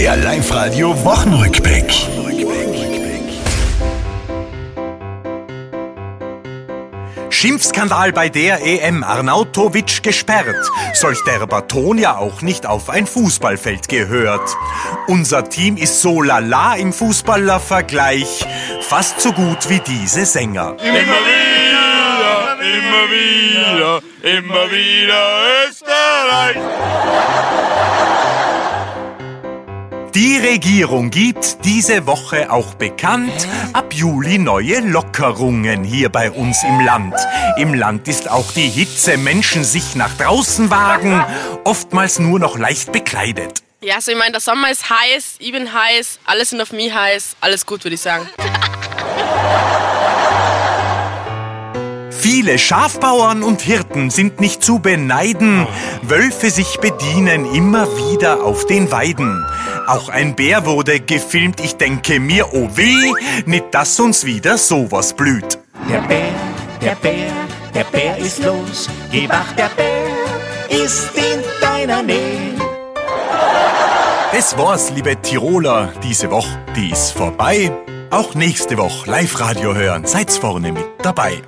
Der Live-Radio Wochenrückblick. Schimpfskandal bei der EM Arnautovic gesperrt. Solch der Baton ja auch nicht auf ein Fußballfeld gehört. Unser Team ist so lala im Fußballervergleich. Fast so gut wie diese Sänger. Immer wieder, immer wieder, immer wieder Österreich. Die Regierung gibt diese Woche auch bekannt, ab Juli neue Lockerungen hier bei uns im Land. Im Land ist auch die Hitze, Menschen sich nach draußen wagen, oftmals nur noch leicht bekleidet. Ja, also ich meine, der Sommer ist heiß, ich bin heiß, alle sind auf mich heiß, alles gut, würde ich sagen. Viele Schafbauern und Hirten sind nicht zu beneiden. Wölfe sich bedienen immer wieder auf den Weiden. Auch ein Bär wurde gefilmt, ich denke mir, oh weh, nicht dass uns wieder sowas blüht. Der Bär, der Bär, der Bär ist los. Geh wach, der Bär ist in deiner Nähe. Das war's, liebe Tiroler, diese Woche, die ist vorbei. Auch nächste Woche Live-Radio hören, seid's vorne mit dabei.